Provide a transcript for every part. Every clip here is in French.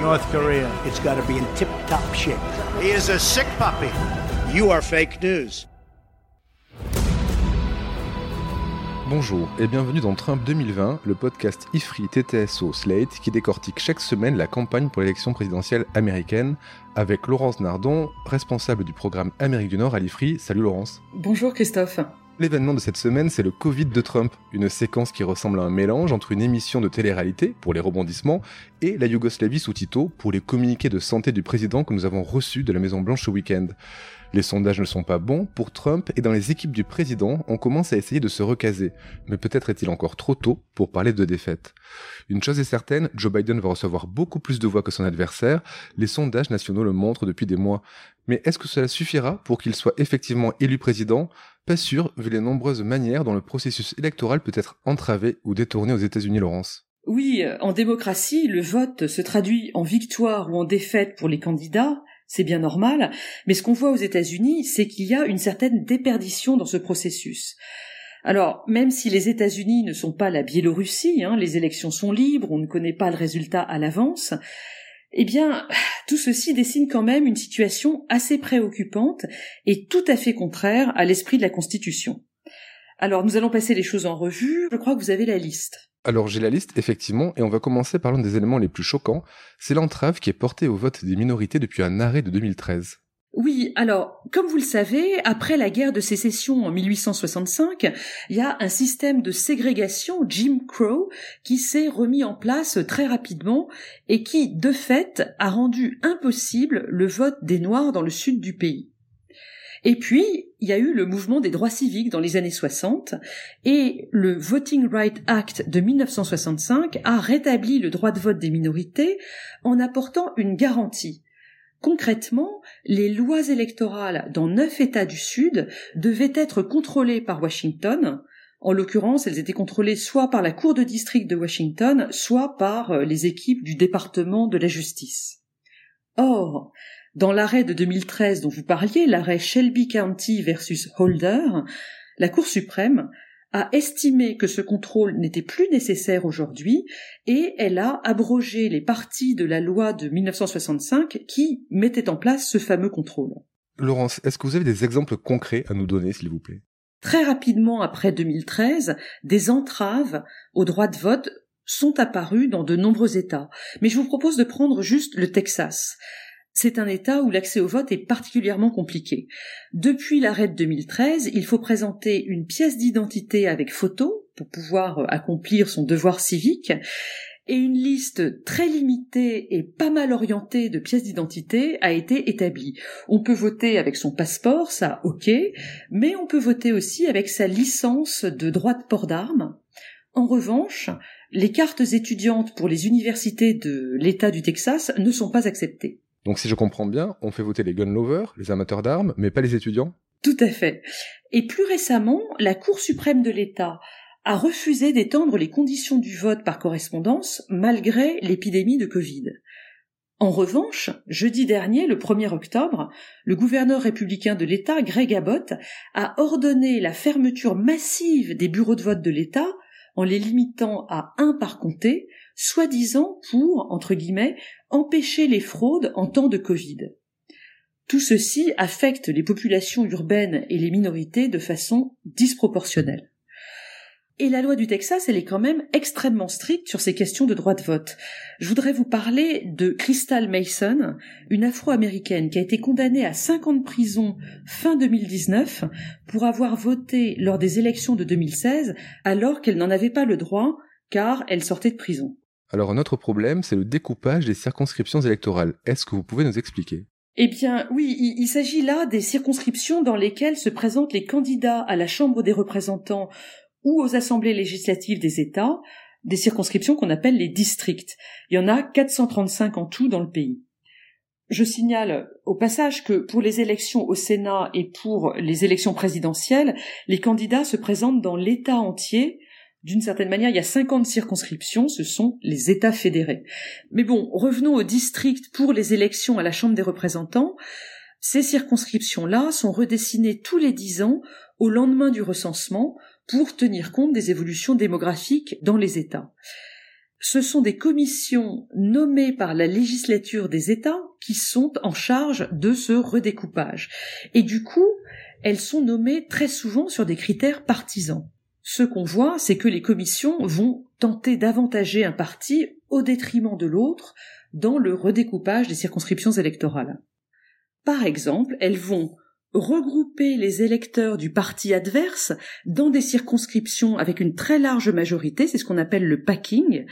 North Korea. It's got to be in tip top shape. He is a sick puppy. You are fake news. Bonjour et bienvenue dans Trump 2020, le podcast IFRI TTSO Slate qui décortique chaque semaine la campagne pour l'élection présidentielle américaine avec Laurence Nardon, responsable du programme Amérique du Nord à l'IFRI. Salut Laurence. Bonjour Christophe. L'événement de cette semaine, c'est le Covid de Trump, une séquence qui ressemble à un mélange entre une émission de télé-réalité, pour les rebondissements, et la Yougoslavie sous Tito, pour les communiqués de santé du président que nous avons reçus de la Maison-Blanche ce week-end. Les sondages ne sont pas bons pour Trump et dans les équipes du président, on commence à essayer de se recaser. Mais peut-être est-il encore trop tôt pour parler de défaite. Une chose est certaine, Joe Biden va recevoir beaucoup plus de voix que son adversaire, les sondages nationaux le montrent depuis des mois. Mais est-ce que cela suffira pour qu'il soit effectivement élu président? Pas sûr, vu les nombreuses manières dont le processus électoral peut être entravé ou détourné aux États-Unis, Laurence. Oui, en démocratie, le vote se traduit en victoire ou en défaite pour les candidats, c'est bien normal, mais ce qu'on voit aux États-Unis, c'est qu'il y a une certaine déperdition dans ce processus. Alors, même si les États-Unis ne sont pas la Biélorussie, hein, les élections sont libres, on ne connaît pas le résultat à l'avance, eh bien, tout ceci dessine quand même une situation assez préoccupante et tout à fait contraire à l'esprit de la Constitution. Alors, nous allons passer les choses en revue. Je crois que vous avez la liste. Alors j'ai la liste, effectivement, et on va commencer par l'un des éléments les plus choquants, c'est l'entrave qui est portée au vote des minorités depuis un arrêt de 2013. Oui, alors, comme vous le savez, après la guerre de sécession en 1865, il y a un système de ségrégation Jim Crow qui s'est remis en place très rapidement et qui, de fait, a rendu impossible le vote des Noirs dans le sud du pays. Et puis, il y a eu le mouvement des droits civiques dans les années 60 et le Voting Rights Act de 1965 a rétabli le droit de vote des minorités en apportant une garantie. Concrètement, les lois électorales dans neuf États du Sud devaient être contrôlées par Washington. En l'occurrence, elles étaient contrôlées soit par la Cour de district de Washington, soit par les équipes du département de la justice. Or, dans l'arrêt de 2013 dont vous parliez, l'arrêt Shelby County versus Holder, la Cour suprême a estimé que ce contrôle n'était plus nécessaire aujourd'hui et elle a abrogé les parties de la loi de 1965 qui mettaient en place ce fameux contrôle. Laurence, est-ce que vous avez des exemples concrets à nous donner, s'il vous plaît? Très rapidement après 2013, des entraves au droit de vote sont apparues dans de nombreux États. Mais je vous propose de prendre juste le Texas. C'est un État où l'accès au vote est particulièrement compliqué. Depuis l'arrêt de 2013, il faut présenter une pièce d'identité avec photo pour pouvoir accomplir son devoir civique et une liste très limitée et pas mal orientée de pièces d'identité a été établie. On peut voter avec son passeport, ça ok, mais on peut voter aussi avec sa licence de droit de port d'armes. En revanche, les cartes étudiantes pour les universités de l'État du Texas ne sont pas acceptées. Donc si je comprends bien, on fait voter les gun lovers, les amateurs d'armes, mais pas les étudiants Tout à fait. Et plus récemment, la Cour suprême de l'État a refusé d'étendre les conditions du vote par correspondance malgré l'épidémie de Covid. En revanche, jeudi dernier, le 1er octobre, le gouverneur républicain de l'État, Greg Abbott, a ordonné la fermeture massive des bureaux de vote de l'État en les limitant à un par comté, soi-disant pour, entre guillemets, empêcher les fraudes en temps de Covid. Tout ceci affecte les populations urbaines et les minorités de façon disproportionnelle. Et la loi du Texas, elle est quand même extrêmement stricte sur ces questions de droit de vote. Je voudrais vous parler de Crystal Mason, une afro-américaine qui a été condamnée à 5 ans de prison fin 2019 pour avoir voté lors des élections de 2016 alors qu'elle n'en avait pas le droit car elle sortait de prison. Alors un autre problème, c'est le découpage des circonscriptions électorales. Est-ce que vous pouvez nous expliquer? Eh bien, oui, il, s'agit là des circonscriptions dans lesquelles se présentent les candidats à la Chambre des représentants ou aux assemblées législatives des États, des circonscriptions qu'on appelle les districts. Il y en a 435 en tout dans le pays. Je signale au passage que pour les élections au Sénat et pour les élections présidentielles, les candidats se présentent dans l'État entier. D'une certaine manière, il y a 50 circonscriptions, ce sont les États fédérés. Mais bon, revenons au district pour les élections à la Chambre des représentants. Ces circonscriptions-là sont redessinées tous les dix ans au lendemain du recensement pour tenir compte des évolutions démographiques dans les États ce sont des commissions nommées par la législature des États qui sont en charge de ce redécoupage. Et du coup, elles sont nommées très souvent sur des critères partisans. Ce qu'on voit, c'est que les commissions vont tenter d'avantager un parti au détriment de l'autre dans le redécoupage des circonscriptions électorales. Par exemple, elles vont regrouper les électeurs du parti adverse dans des circonscriptions avec une très large majorité, c'est ce qu'on appelle le packing.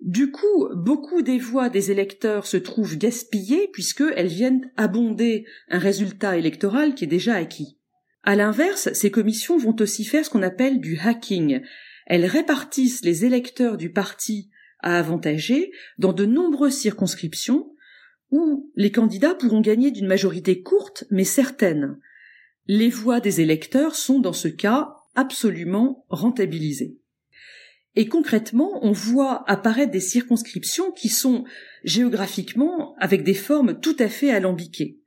Du coup, beaucoup des voix des électeurs se trouvent gaspillées puisqu'elles viennent abonder un résultat électoral qui est déjà acquis. À l'inverse, ces commissions vont aussi faire ce qu'on appelle du hacking. Elles répartissent les électeurs du parti à avantager dans de nombreuses circonscriptions où les candidats pourront gagner d'une majorité courte mais certaine. Les voix des électeurs sont dans ce cas absolument rentabilisées. Et concrètement, on voit apparaître des circonscriptions qui sont géographiquement avec des formes tout à fait alambiquées.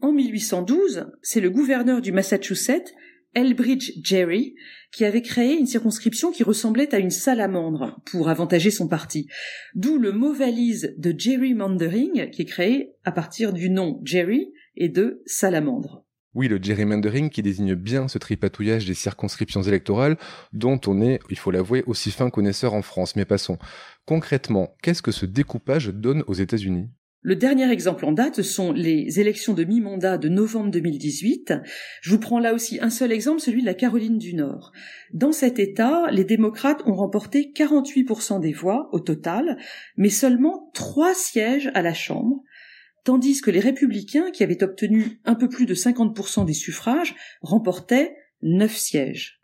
En 1812, c'est le gouverneur du Massachusetts, Elbridge Gerry, qui avait créé une circonscription qui ressemblait à une salamandre pour avantager son parti. D'où le mot valise de gerrymandering qui est créé à partir du nom Jerry et de salamandre. Oui, le gerrymandering qui désigne bien ce tripatouillage des circonscriptions électorales dont on est, il faut l'avouer, aussi fin connaisseur en France. Mais passons. Concrètement, qu'est-ce que ce découpage donne aux États-Unis? Le dernier exemple en date sont les élections de mi-mandat de novembre 2018. Je vous prends là aussi un seul exemple, celui de la Caroline du Nord. Dans cet État, les démocrates ont remporté 48% des voix au total, mais seulement trois sièges à la Chambre, tandis que les républicains, qui avaient obtenu un peu plus de 50% des suffrages, remportaient neuf sièges.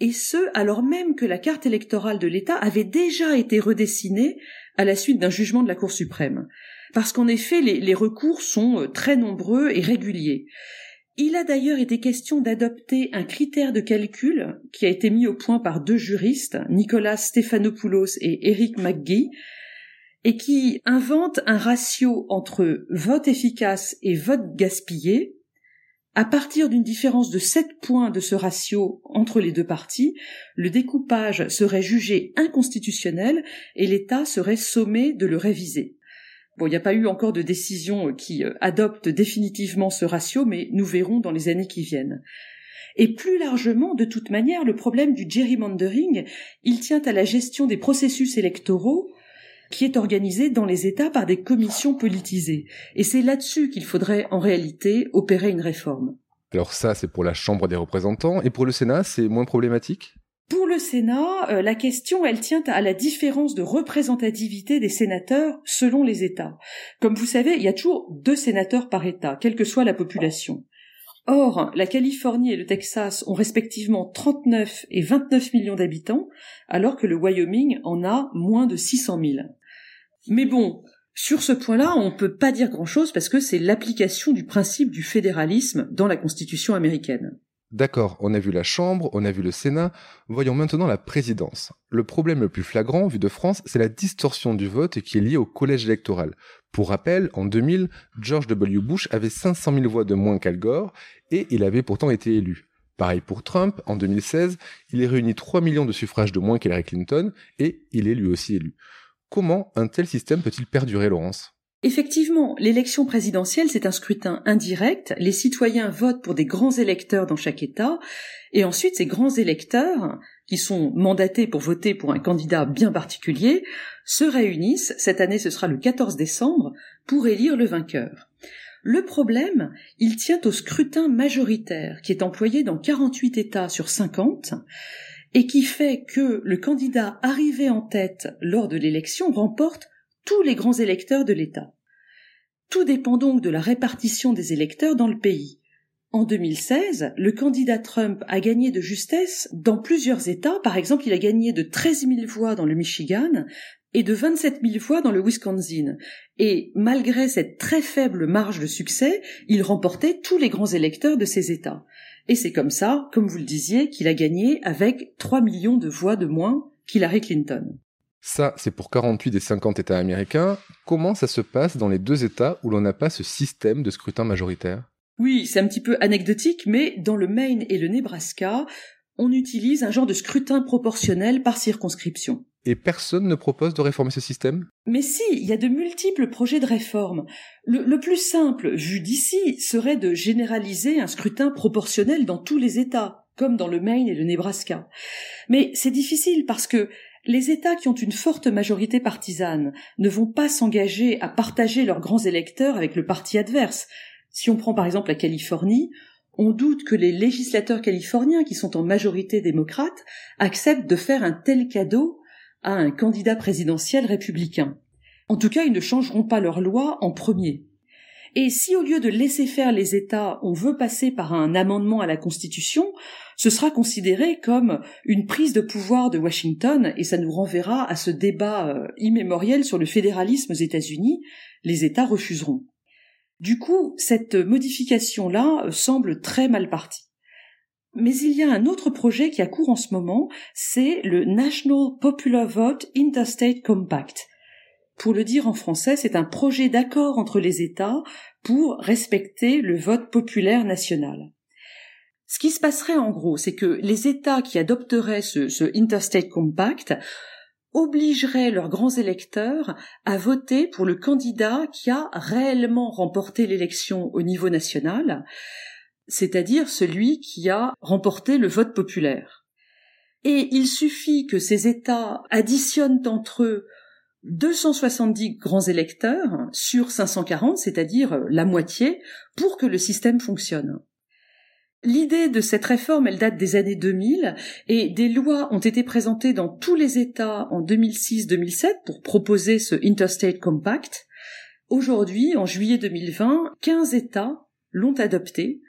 Et ce, alors même que la carte électorale de l'État avait déjà été redessinée à la suite d'un jugement de la Cour suprême parce qu'en effet les, recours sont euh, très nombreux et réguliers. Il a d'ailleurs été question d'adopter un critère de calcul qui a été mis au point par deux juristes, Nicolas Stéphanopoulos et Eric McGee, et qui invente un ratio entre vote efficace et vote gaspillé. À partir d'une différence de 7 points de ce ratio entre les deux parties, le découpage serait jugé inconstitutionnel et l'État serait sommé de le réviser. Bon, il n'y a pas eu encore de décision euh, qui euh, adopte définitivement ce ratio, mais nous verrons dans les années qui viennent. Et plus largement, de toute manière, le problème du gerrymandering, il tient à la gestion des processus électoraux qui est organisé dans les États par des commissions politisées. Et c'est là-dessus qu'il faudrait en réalité opérer une réforme. Alors ça, c'est pour la Chambre des représentants. Et pour le Sénat, c'est moins problématique? Pour le Sénat, euh, la question, elle tient à la différence de représentativité des sénateurs selon les États. Comme vous savez, il y a toujours deux sénateurs par État, quelle que soit la population. Or, la Californie et le Texas ont respectivement 39 et 29 millions d'habitants, alors que le Wyoming en a moins de 600 000. Mais bon, sur ce point-là, on ne peut pas dire grand-chose parce que c'est l'application du principe du fédéralisme dans la Constitution américaine. D'accord, on a vu la Chambre, on a vu le Sénat, voyons maintenant la présidence. Le problème le plus flagrant, vu de France, c'est la distorsion du vote qui est liée au collège électoral. Pour rappel, en 2000, George W. Bush avait 500 000 voix de moins qu'Al Gore, et il avait pourtant été élu. Pareil pour Trump, en 2016, il est réuni 3 millions de suffrages de moins qu'Hillary Clinton, et il est lui aussi élu. Comment un tel système peut-il perdurer, Laurence? Effectivement, l'élection présidentielle, c'est un scrutin indirect. Les citoyens votent pour des grands électeurs dans chaque État, et ensuite ces grands électeurs, qui sont mandatés pour voter pour un candidat bien particulier, se réunissent, cette année ce sera le 14 décembre, pour élire le vainqueur. Le problème, il tient au scrutin majoritaire, qui est employé dans 48 États sur 50, et qui fait que le candidat arrivé en tête lors de l'élection remporte tous les grands électeurs de l'État. Tout dépend donc de la répartition des électeurs dans le pays. En 2016, le candidat Trump a gagné de justesse dans plusieurs États. Par exemple, il a gagné de 13 000 voix dans le Michigan, et de 27 000 voix dans le Wisconsin. Et malgré cette très faible marge de succès, il remportait tous les grands électeurs de ces États. Et c'est comme ça, comme vous le disiez, qu'il a gagné avec 3 millions de voix de moins qu'Hillary Clinton. Ça, c'est pour 48 des 50 États américains. Comment ça se passe dans les deux États où l'on n'a pas ce système de scrutin majoritaire? Oui, c'est un petit peu anecdotique, mais dans le Maine et le Nebraska, on utilise un genre de scrutin proportionnel par circonscription. Et personne ne propose de réformer ce système? Mais si, il y a de multiples projets de réforme. Le, le plus simple, vu d'ici, serait de généraliser un scrutin proportionnel dans tous les États, comme dans le Maine et le Nebraska. Mais c'est difficile parce que les États qui ont une forte majorité partisane ne vont pas s'engager à partager leurs grands électeurs avec le parti adverse. Si on prend par exemple la Californie, on doute que les législateurs californiens qui sont en majorité démocrates acceptent de faire un tel cadeau à un candidat présidentiel républicain. En tout cas, ils ne changeront pas leur loi en premier. Et si au lieu de laisser faire les États, on veut passer par un amendement à la Constitution, ce sera considéré comme une prise de pouvoir de Washington et ça nous renverra à ce débat euh, immémoriel sur le fédéralisme aux États-Unis. Les États refuseront. Du coup, cette modification-là euh, semble très mal partie. Mais il y a un autre projet qui a cours en ce moment, c'est le National Popular Vote Interstate Compact. Pour le dire en français, c'est un projet d'accord entre les États pour respecter le vote populaire national. Ce qui se passerait en gros, c'est que les États qui adopteraient ce, Interstate Compact obligeraient leurs grands électeurs à voter pour le candidat qui a réellement remporté l'élection au niveau national, c'est-à-dire celui qui a remporté le vote populaire. Et il suffit que ces États additionnent entre eux 270 grands électeurs sur 540, c'est-à-dire la moitié, pour que le système fonctionne. L'idée de cette réforme, elle date des années 2000 et des lois ont été présentées dans tous les États en 2006-2007 pour proposer ce Interstate Compact. Aujourd'hui, en juillet 2020, 15 États l'ont adopté,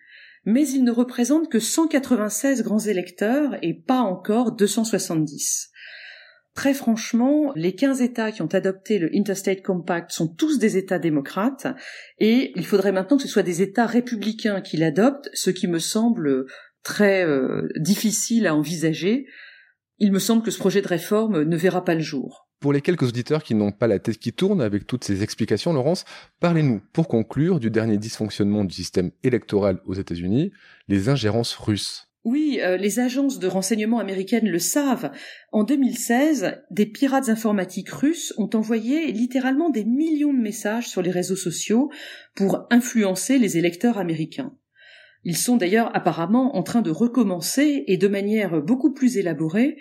mais ils ne représentent que 196 grands électeurs et pas encore 270. Très franchement, les 15 États qui ont adopté le Interstate Compact sont tous des États démocrates et il faudrait maintenant que ce soit des États républicains qui l'adoptent, ce qui me semble très euh, difficile à envisager. Il me semble que ce projet de réforme ne verra pas le jour. Pour les quelques auditeurs qui n'ont pas la tête qui tourne avec toutes ces explications, Laurence, parlez-nous, pour conclure, du dernier dysfonctionnement du système électoral aux États-Unis, les ingérences russes. Oui, euh, les agences de renseignement américaines le savent. En 2016, des pirates informatiques russes ont envoyé littéralement des millions de messages sur les réseaux sociaux pour influencer les électeurs américains. Ils sont d'ailleurs apparemment en train de recommencer et de manière beaucoup plus élaborée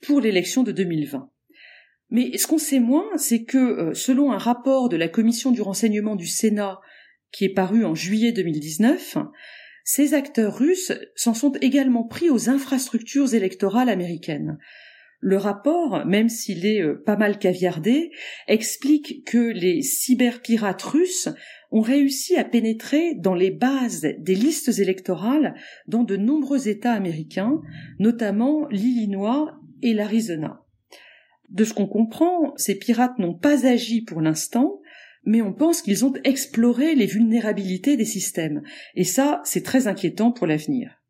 pour l'élection de 2020. Mais ce qu'on sait moins, c'est que, euh, selon un rapport de la Commission du renseignement du Sénat qui est paru en juillet 2019, ces acteurs russes s'en sont également pris aux infrastructures électorales américaines. Le rapport, même s'il est euh, pas mal caviardé, explique que les cyberpirates russes ont réussi à pénétrer dans les bases des listes électorales dans de nombreux États américains, notamment l'Illinois et l'Arizona. De ce qu'on comprend, ces pirates n'ont pas agi pour l'instant, mais on pense qu'ils ont exploré les vulnérabilités des systèmes, et ça, c'est très inquiétant pour l'avenir.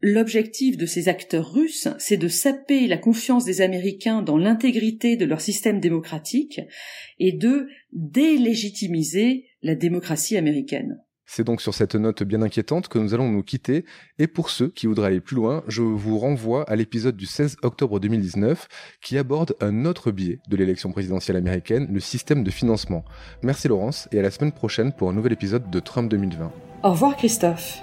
L'objectif de ces acteurs russes, c'est de saper la confiance des Américains dans l'intégrité de leur système démocratique et de délégitimiser la démocratie américaine. C'est donc sur cette note bien inquiétante que nous allons nous quitter. Et pour ceux qui voudraient aller plus loin, je vous renvoie à l'épisode du 16 octobre 2019 qui aborde un autre biais de l'élection présidentielle américaine, le système de financement. Merci Laurence et à la semaine prochaine pour un nouvel épisode de Trump 2020. Au revoir Christophe.